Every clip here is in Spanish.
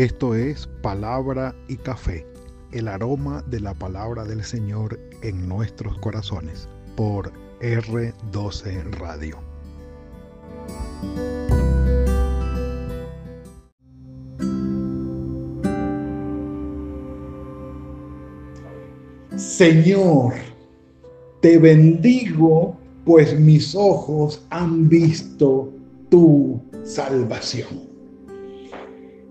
Esto es Palabra y Café, el aroma de la palabra del Señor en nuestros corazones, por R12 Radio. Señor, te bendigo, pues mis ojos han visto tu salvación.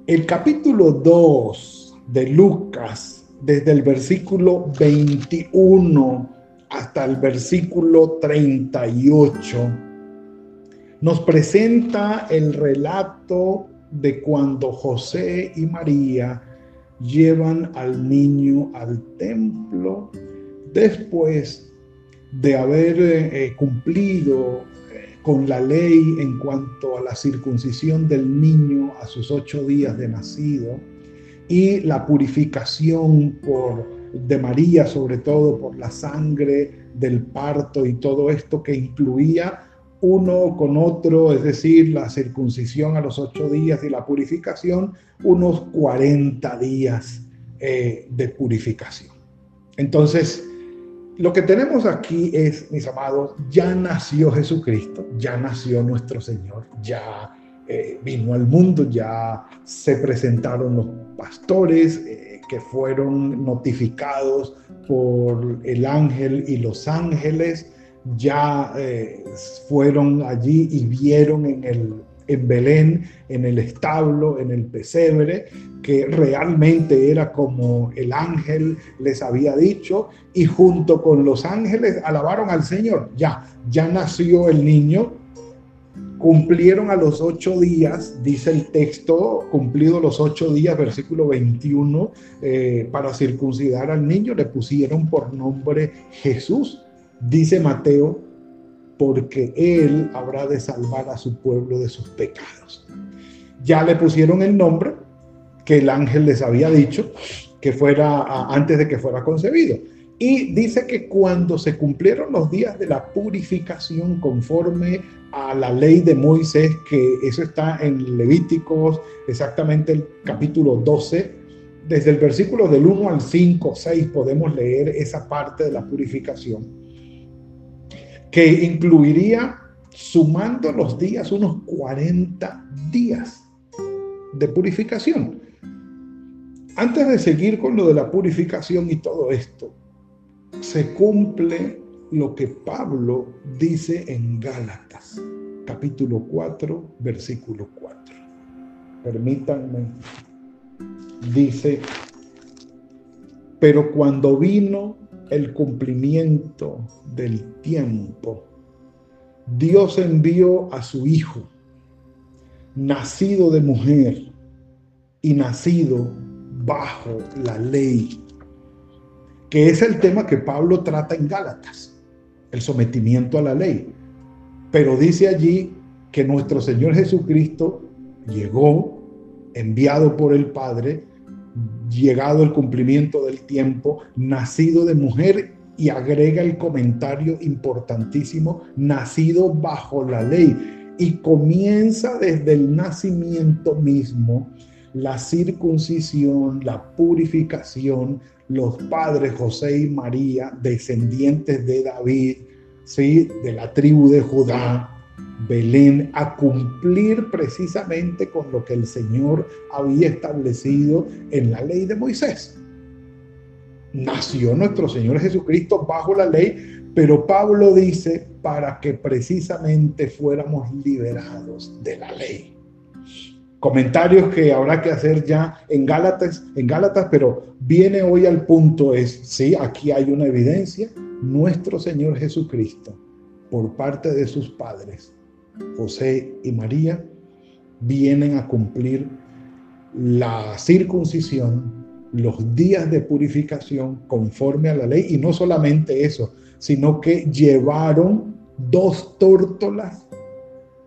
El capítulo 2 de Lucas, desde el versículo 21 hasta el versículo 38, nos presenta el relato de cuando José y María llevan al niño al templo después de haber eh, cumplido con la ley en cuanto a la circuncisión del niño a sus ocho días de nacido y la purificación de María, sobre todo por la sangre del parto y todo esto que incluía uno con otro, es decir, la circuncisión a los ocho días y la purificación, unos 40 días eh, de purificación. Entonces, lo que tenemos aquí es, mis amados, ya nació Jesucristo, ya nació nuestro Señor, ya eh, vino al mundo, ya se presentaron los pastores eh, que fueron notificados por el ángel y los ángeles, ya eh, fueron allí y vieron en el en Belén, en el establo, en el pesebre, que realmente era como el ángel les había dicho, y junto con los ángeles alabaron al Señor. Ya, ya nació el niño, cumplieron a los ocho días, dice el texto, cumplido los ocho días, versículo 21, eh, para circuncidar al niño, le pusieron por nombre Jesús, dice Mateo porque Él habrá de salvar a su pueblo de sus pecados. Ya le pusieron el nombre que el ángel les había dicho que fuera antes de que fuera concebido. Y dice que cuando se cumplieron los días de la purificación conforme a la ley de Moisés, que eso está en Levíticos, exactamente el capítulo 12, desde el versículo del 1 al 5, 6 podemos leer esa parte de la purificación que incluiría, sumando los días, unos 40 días de purificación. Antes de seguir con lo de la purificación y todo esto, se cumple lo que Pablo dice en Gálatas, capítulo 4, versículo 4. Permítanme, dice, pero cuando vino el cumplimiento del tiempo, Dios envió a su Hijo, nacido de mujer y nacido bajo la ley, que es el tema que Pablo trata en Gálatas, el sometimiento a la ley. Pero dice allí que nuestro Señor Jesucristo llegó, enviado por el Padre, llegado el cumplimiento del tiempo, nacido de mujer y agrega el comentario importantísimo, nacido bajo la ley. Y comienza desde el nacimiento mismo la circuncisión, la purificación, los padres José y María, descendientes de David, ¿sí? de la tribu de Judá, Belén a cumplir precisamente con lo que el Señor había establecido en la ley de Moisés. Nació nuestro Señor Jesucristo bajo la ley, pero Pablo dice para que precisamente fuéramos liberados de la ley. Comentarios que habrá que hacer ya en Gálatas, en Gálatas, pero viene hoy al punto es, sí, aquí hay una evidencia, nuestro Señor Jesucristo, por parte de sus padres, José y María vienen a cumplir la circuncisión, los días de purificación conforme a la ley. Y no solamente eso, sino que llevaron dos tórtolas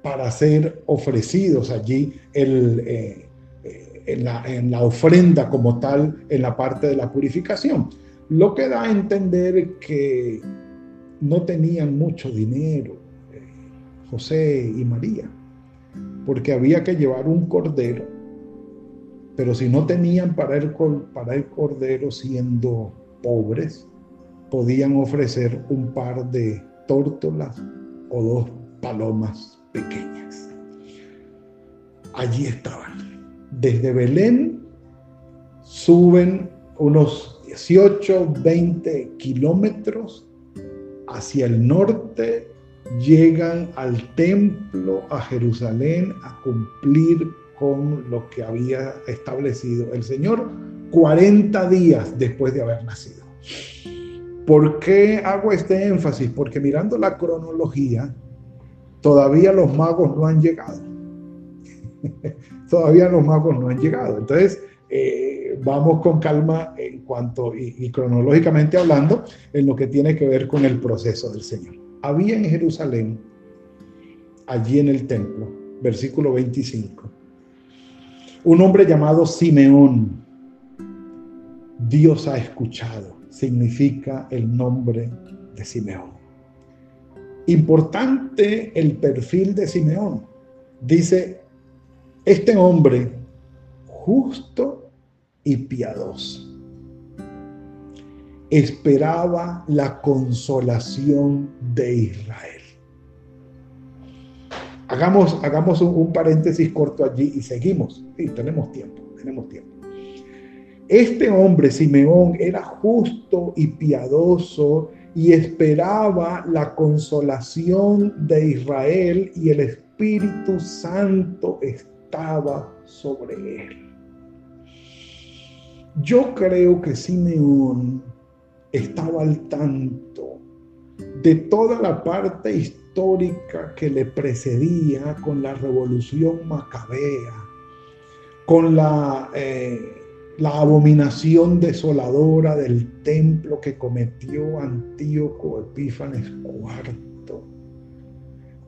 para ser ofrecidos allí eh, la, en la ofrenda como tal, en la parte de la purificación. Lo que da a entender que no tenían mucho dinero, José y María, porque había que llevar un cordero Pero si no tenían para el, para el cordero siendo pobres, podían ofrecer un par de tórtolas o dos palomas pequeñas. Allí estaban. Desde Belén suben unos 18, 20 kilómetros hacia el norte, llegan al templo, a Jerusalén, a cumplir con lo que había establecido el Señor 40 días después de haber nacido. ¿Por qué hago este énfasis? Porque mirando la cronología, todavía los magos no han llegado. todavía los magos no han llegado. Entonces, eh, vamos con calma en cuanto, y, cronológicamente hablando, en lo que tiene que ver con el proceso del Señor. Había en Jerusalén, allí en el templo, versículo 25, un hombre llamado Simeón. Dios ha escuchado, significa el nombre de Simeón. Importante el perfil de Simeón. Dice, este hombre justo y piadoso esperaba la consolación de Israel. Hagamos, hagamos un, paréntesis corto allí y seguimos. Sí, tenemos tiempo, tenemos tiempo. Este hombre, Simeón, era justo y piadoso y esperaba la consolación de Israel y el Espíritu Santo estaba sobre él. Yo creo que Simeón estaba al tanto de toda la parte histórica que le precedía con la revolución macabea, con la, eh, la abominación desoladora del templo que cometió Antíoco Epífanes IV,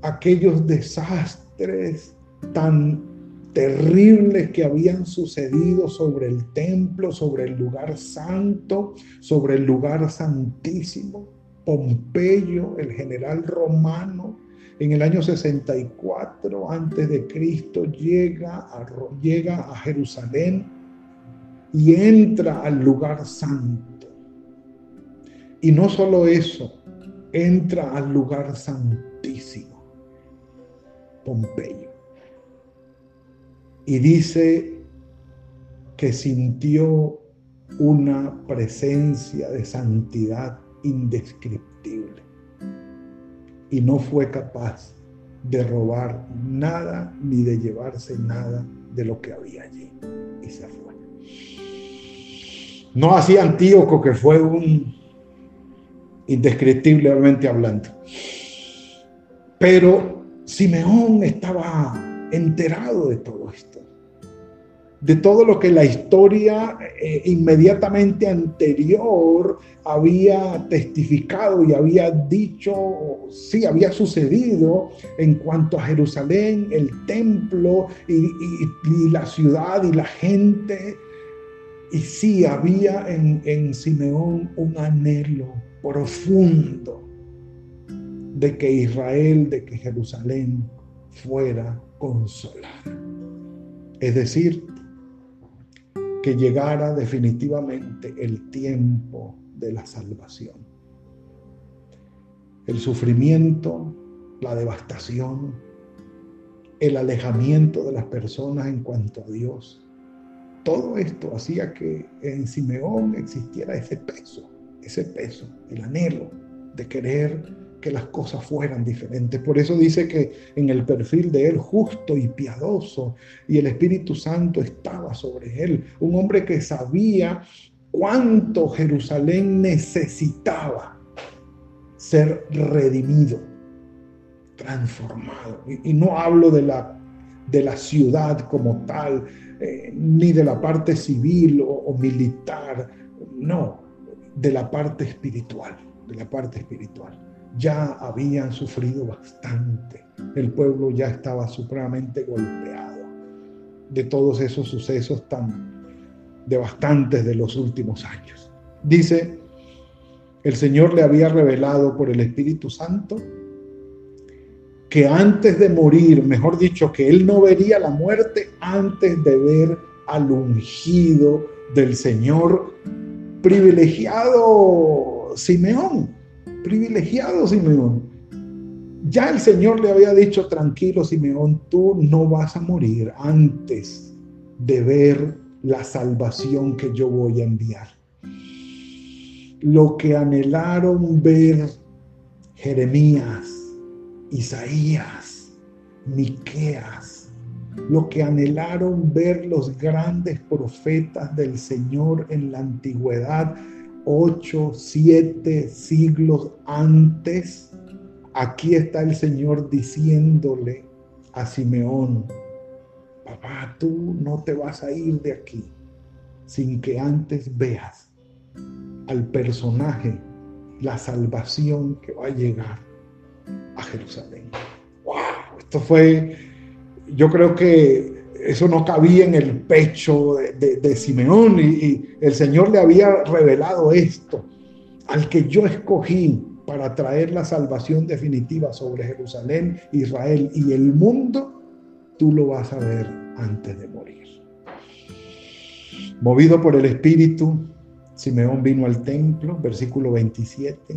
aquellos desastres tan terribles que habían sucedido sobre el templo, sobre el lugar santo, sobre el lugar santísimo. Pompeyo, el general romano, en el año 64 antes de Cristo llega a, llega a Jerusalén y entra al lugar santo. Y no solo eso, entra al lugar santísimo, Pompeyo y dice que sintió una presencia de santidad indescriptible y no fue capaz de robar nada ni de llevarse nada de lo que había allí y se fue. No así Antíoco que fue un indescriptiblemente hablando. Pero Simeón estaba enterado de todo esto de todo lo que la historia eh, inmediatamente anterior había testificado y había dicho, sí, había sucedido en cuanto a Jerusalén, el templo y, la ciudad y la gente. Y sí, había en, en Simeón un anhelo profundo de que Israel, de que Jerusalén fuera consolada. Es decir, que llegara definitivamente el tiempo de la salvación. El sufrimiento, la devastación, el alejamiento de las personas en cuanto a Dios. Todo esto hacía que en Simeón existiera ese peso, ese peso, el anhelo de querer que las cosas fueran diferentes. Por eso dice que en el perfil de él, justo y piadoso, y el Espíritu Santo estaba sobre él. Un hombre que sabía cuánto Jerusalén necesitaba ser redimido, transformado. Y, no hablo de la, de la ciudad como tal, eh, ni de la parte civil o militar, no, de la parte espiritual, de la parte espiritual ya habían sufrido bastante. El pueblo ya estaba supremamente golpeado de todos esos sucesos tan devastantes de los últimos años. Dice, el Señor le había revelado por el Espíritu Santo que antes de morir, mejor dicho, que él no vería la muerte antes de ver al ungido del Señor, privilegiado Simeón, privilegiado Simeón. Ya el Señor le había dicho, tranquilo Simeón, tú no vas a morir antes de ver la salvación que yo voy a enviar. Lo que anhelaron ver Jeremías, Isaías, Miqueas, lo que anhelaron ver los grandes profetas del Señor en la antigüedad, ocho, siete siglos antes, aquí está el Señor diciéndole a Simeón, papá, tú no te vas a ir de aquí sin que antes veas al personaje, la salvación que va a llegar a Jerusalén. ¡Wow! Esto fue, yo creo que eso no cabía en el pecho de, Simeón y, y el Señor le había revelado esto al que yo escogí para traer la salvación definitiva sobre Jerusalén, Israel y el mundo, tú lo vas a ver antes de morir. Movido por el Espíritu, Simeón vino al templo, versículo 27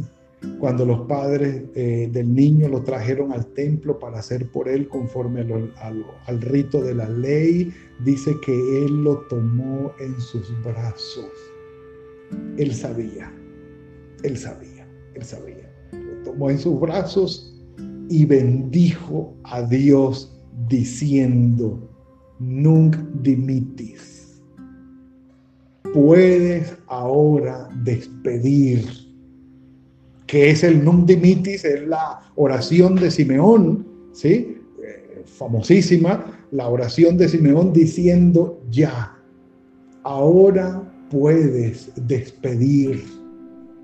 cuando los padres eh, del niño lo trajeron al templo para hacer por él conforme al, rito de la ley, dice que él lo tomó en sus brazos. Él sabía, él sabía, él sabía. Lo tomó en sus brazos y bendijo a Dios diciendo, Nunc dimitis. Puedes ahora despedir que es el Num Dimitis, es la oración de Simeón, ¿sí? Eh, famosísima, la oración de Simeón diciendo, ya, ahora puedes despedir,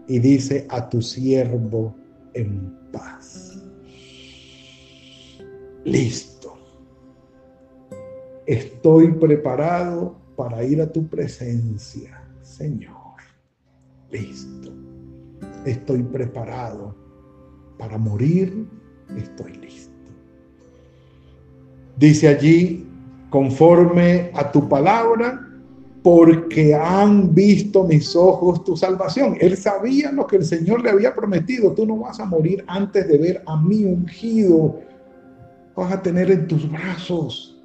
y dice, a tu siervo en paz. Listo. Estoy preparado para ir a tu presencia, Señor. Listo estoy preparado para morir, estoy listo. Dice allí, conforme a tu palabra, porque han visto mis ojos tu salvación. Él sabía lo que el Señor le había prometido. Tú no vas a morir antes de ver a mi ungido. Vas a tener en tus brazos.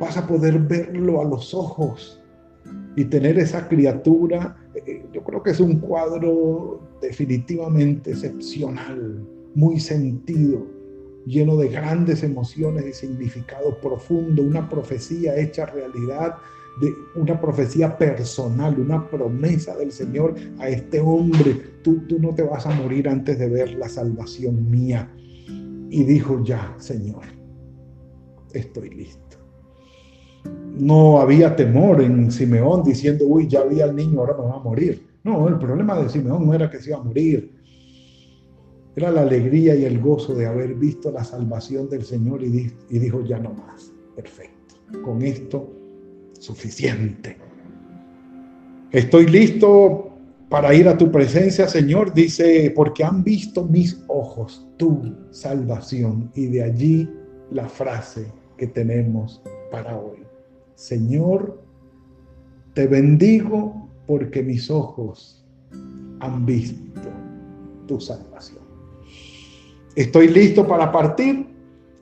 Vas a poder verlo a los ojos y tener esa criatura, eh, yo creo que es un cuadro definitivamente excepcional, muy sentido, lleno de grandes emociones y significado profundo, una profecía hecha realidad, de una profecía personal, una promesa del Señor a este hombre, tú, tú no te vas a morir antes de ver la salvación mía. Y dijo, ya, Señor, estoy listo no había temor en Simeón diciendo, uy, ya vi al niño, ahora me va a morir. No, el problema de Simeón no era que se iba a morir. Era la alegría y el gozo de haber visto la salvación del Señor y, y dijo, ya no más. Perfecto. Con esto, suficiente. Estoy listo para ir a tu presencia, Señor, dice, porque han visto mis ojos tu salvación. Y de allí la frase que tenemos para hoy. Señor, te bendigo porque mis ojos han visto tu salvación. Estoy listo para partir,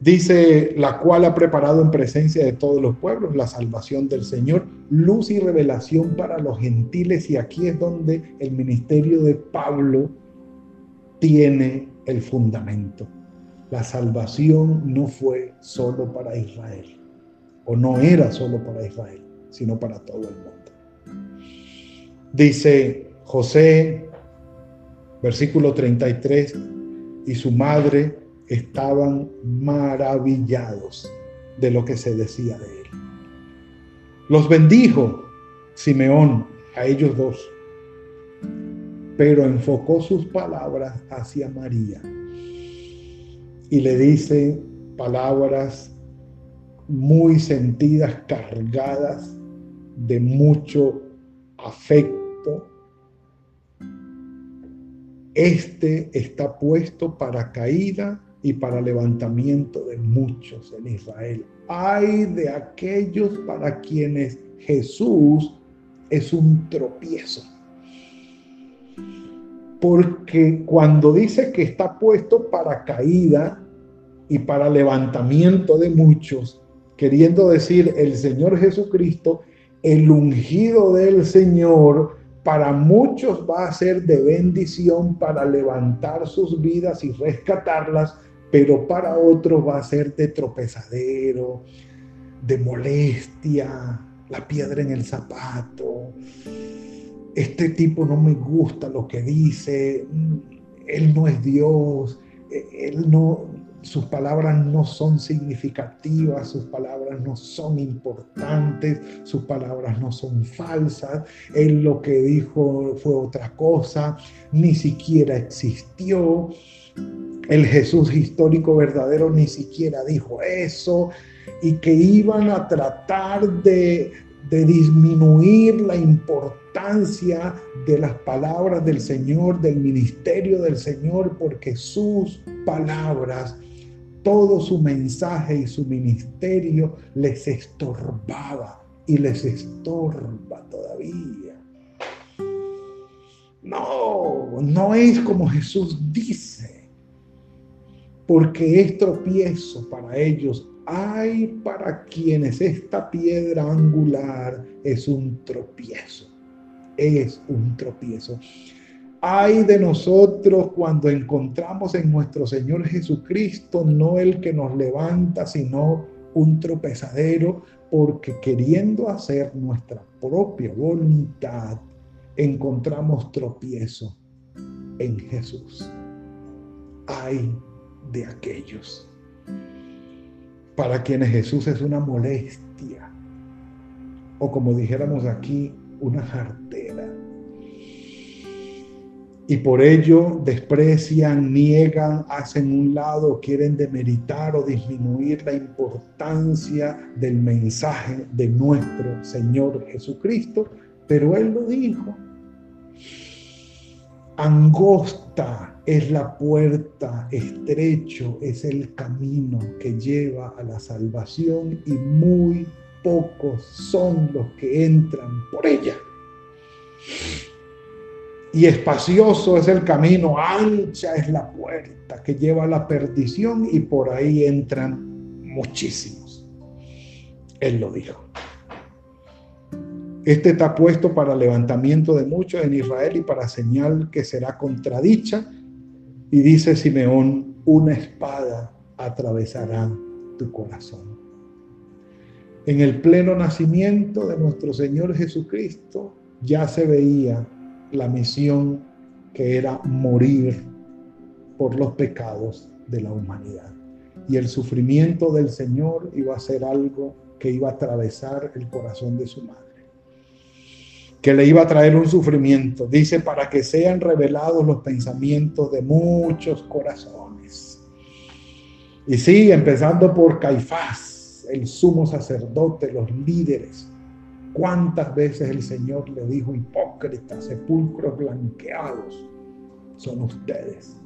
dice la cual ha preparado en presencia de todos los pueblos la salvación del Señor, luz y revelación para los gentiles. Y aquí es donde el ministerio de Pablo tiene el fundamento. La salvación no fue solo para Israel o no era solo para Israel, sino para todo el mundo. Dice José, versículo 33, y su madre estaban maravillados de lo que se decía de él. Los bendijo Simeón a ellos dos, pero enfocó sus palabras hacia María y le dice palabras muy sentidas, cargadas de mucho afecto. Este está puesto para caída y para levantamiento de muchos en Israel. Hay de aquellos para quienes Jesús es un tropiezo. Porque cuando dice que está puesto para caída y para levantamiento de muchos, queriendo decir el Señor Jesucristo, el ungido del Señor, para muchos va a ser de bendición para levantar sus vidas y rescatarlas, pero para otros va a ser de tropezadero, de molestia, la piedra en el zapato. Este tipo no me gusta lo que dice, él no es Dios, él no, sus palabras no son significativas, sus palabras no son importantes, sus palabras no son falsas, él lo que dijo fue otra cosa, ni siquiera existió, el Jesús histórico verdadero ni siquiera dijo eso, y que iban a tratar de, de disminuir la importancia de las palabras del Señor, del ministerio del Señor, porque sus palabras todo su mensaje y su ministerio les estorbaba y les estorba todavía. No, no es como Jesús dice, porque es tropiezo para ellos. Hay para quienes esta piedra angular es un tropiezo, es un tropiezo. Ay de nosotros cuando encontramos en nuestro Señor Jesucristo no el que nos levanta, sino un tropezadero, porque queriendo hacer nuestra propia voluntad, encontramos tropiezo en Jesús. Ay de aquellos para quienes Jesús es una molestia, o como dijéramos aquí, una jartera y por ello desprecian, niegan, hacen un lado, quieren demeritar o disminuir la importancia del mensaje de nuestro Señor Jesucristo, pero Él lo dijo. Angosta es la puerta, estrecho es el camino que lleva a la salvación y muy pocos son los que entran por ella y espacioso es el camino, ancha es la puerta que lleva a la perdición y por ahí entran muchísimos. Él lo dijo. Este está puesto para levantamiento de muchos en Israel y para señal que será contradicha. Y dice Simeón, una espada atravesará tu corazón. En el pleno nacimiento de nuestro Señor Jesucristo ya se veía la misión que era morir por los pecados de la humanidad. Y el sufrimiento del Señor iba a ser algo que iba a atravesar el corazón de su madre. Que le iba a traer un sufrimiento. Dice, para que sean revelados los pensamientos de muchos corazones. Y sí, empezando por Caifás, el sumo sacerdote, los líderes ¿Cuántas veces el Señor le dijo, hipócritas, sepulcros blanqueados son ustedes?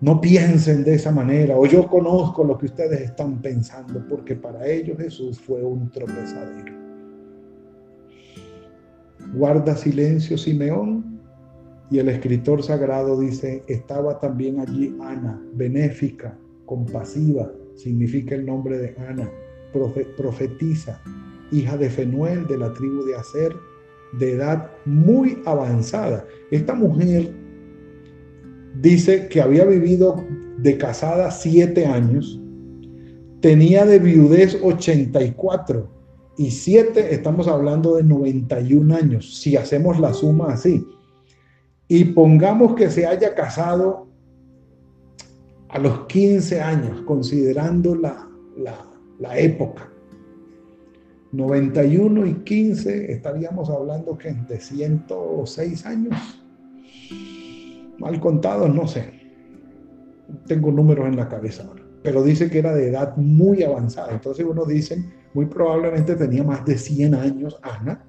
No piensen de esa manera, o yo conozco lo que ustedes están pensando, porque para ellos Jesús fue un tropezadero. Guarda silencio Simeón, y el escritor sagrado dice, estaba también allí Ana, benéfica, compasiva, significa el nombre de Ana, profetiza, hija de Fenuel de la tribu de Aser, de edad muy avanzada. Esta mujer dice que había vivido de casada siete años, tenía de viudez 84 y siete, estamos hablando de 91 años, si hacemos la suma así. Y pongamos que se haya casado a los 15 años, considerando la, la época. 91 y 15 estaríamos hablando que de 106 años. Mal contados, no sé. Tengo números en la cabeza ahora. Pero dice que era de edad muy avanzada. Entonces uno dice, muy probablemente tenía más de 100 años Ana.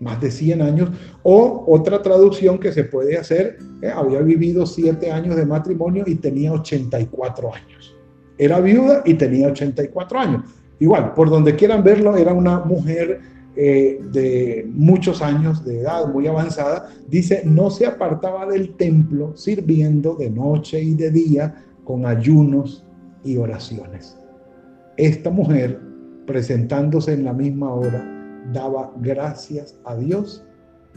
más de 100 años, o otra traducción que se puede hacer, eh, había vivido 7 años de matrimonio y tenía 84 años. Era viuda y tenía 84 años. Igual, por donde quieran verlo, era una mujer eh, de muchos años de edad, muy avanzada. Dice, no se apartaba del templo sirviendo de noche y de día con ayunos y oraciones. Esta mujer, presentándose en la misma hora, daba gracias a Dios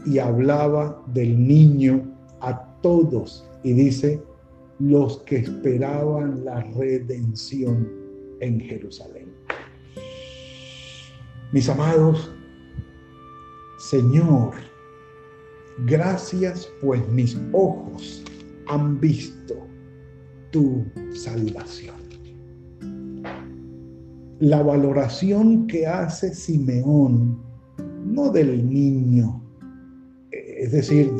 y hablaba del niño a todos. Y dice, los que esperaban la redención en Jerusalén. Mis amados, Señor, gracias pues mis ojos han visto tu salvación la valoración que hace Simeón, no del niño, es decir,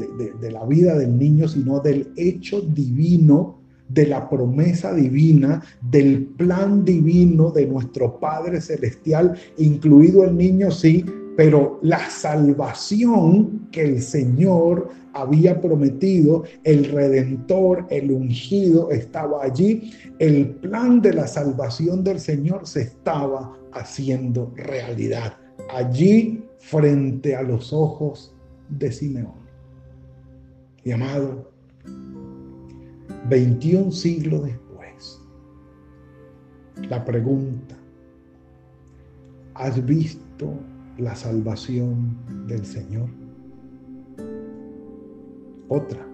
de, la vida del niño, sino del hecho divino, de la promesa divina, del plan divino de nuestro Padre Celestial, incluido el niño, sí, pero la salvación que el Señor había prometido, el redentor, el ungido estaba allí, el plan de la salvación del Señor se estaba haciendo realidad, allí frente a los ojos de Simeón. Y amado, 21 siglos después, la pregunta, ¿has visto la salvación del Señor. Otra,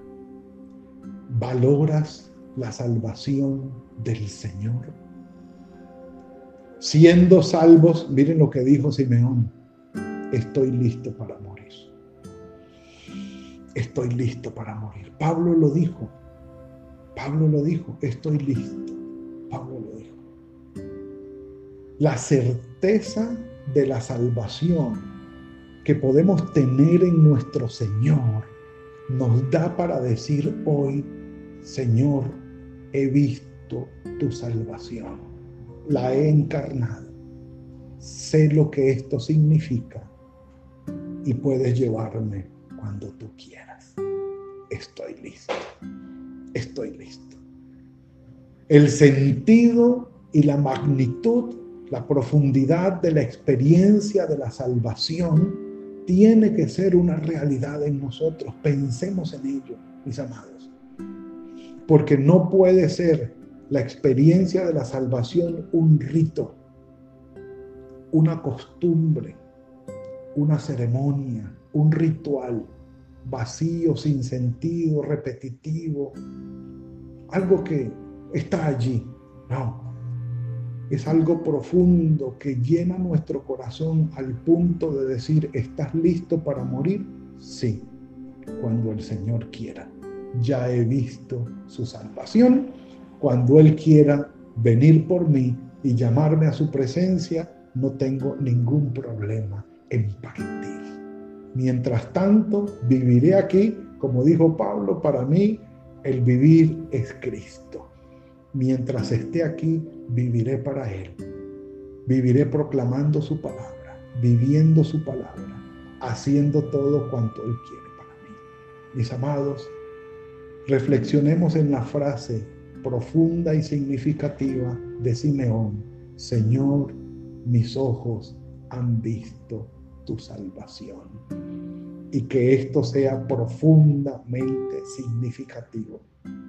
¿valoras la salvación del Señor? Siendo salvos, miren lo que dijo Simeón, estoy listo para morir. Estoy listo para morir. Pablo lo dijo. Pablo lo dijo, estoy listo. Pablo lo dijo. La certeza de la salvación que podemos tener en nuestro Señor nos da para decir hoy, Señor, he visto tu salvación, la he encarnado, sé lo que esto significa y puedes llevarme cuando tú quieras. Estoy listo, estoy listo. El sentido y la magnitud la profundidad de la experiencia de la salvación tiene que ser una realidad en nosotros. Pensemos en ello, mis amados. Porque no puede ser la experiencia de la salvación un rito, una costumbre, una ceremonia, un ritual vacío, sin sentido, repetitivo, algo que está allí. No, es algo profundo que llena nuestro corazón al punto de decir, ¿estás listo para morir? Sí, cuando el Señor quiera. Ya he visto su salvación. Cuando Él quiera venir por mí y llamarme a su presencia, no tengo ningún problema en partir. Mientras tanto, viviré aquí, como dijo Pablo, para mí el vivir es Cristo mientras esté aquí, viviré para Él. Viviré proclamando su palabra, viviendo su palabra, haciendo todo cuanto Él quiere para mí. Mis amados, reflexionemos en la frase profunda y significativa de Simeón, Señor, mis ojos han visto tu salvación. Y que esto sea profundamente significativo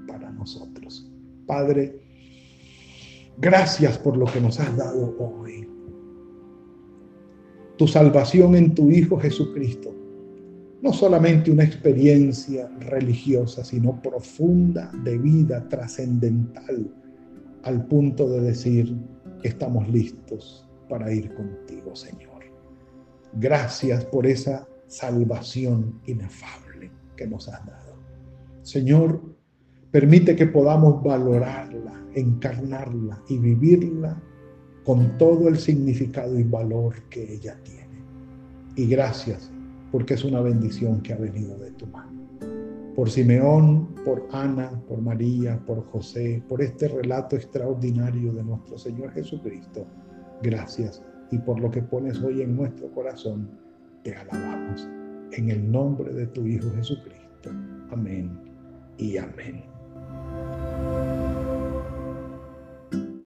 para nosotros. Padre, gracias por lo que nos has dado hoy. Tu salvación en tu Hijo Jesucristo. No solamente una experiencia religiosa, sino profunda de vida trascendental, al punto de decir, estamos listos para ir contigo, Señor. Gracias por esa salvación inefable que nos has dado. Señor, Permite que podamos valorarla, encarnarla y vivirla con todo el significado y valor que ella tiene. Y gracias porque es una bendición que ha venido de tu mano. Por Simeón, por Ana, por María, por José, por este relato extraordinario de nuestro Señor Jesucristo, gracias y por lo que pones hoy en nuestro corazón, te alabamos. En el nombre de tu Hijo Jesucristo. Amén y amén.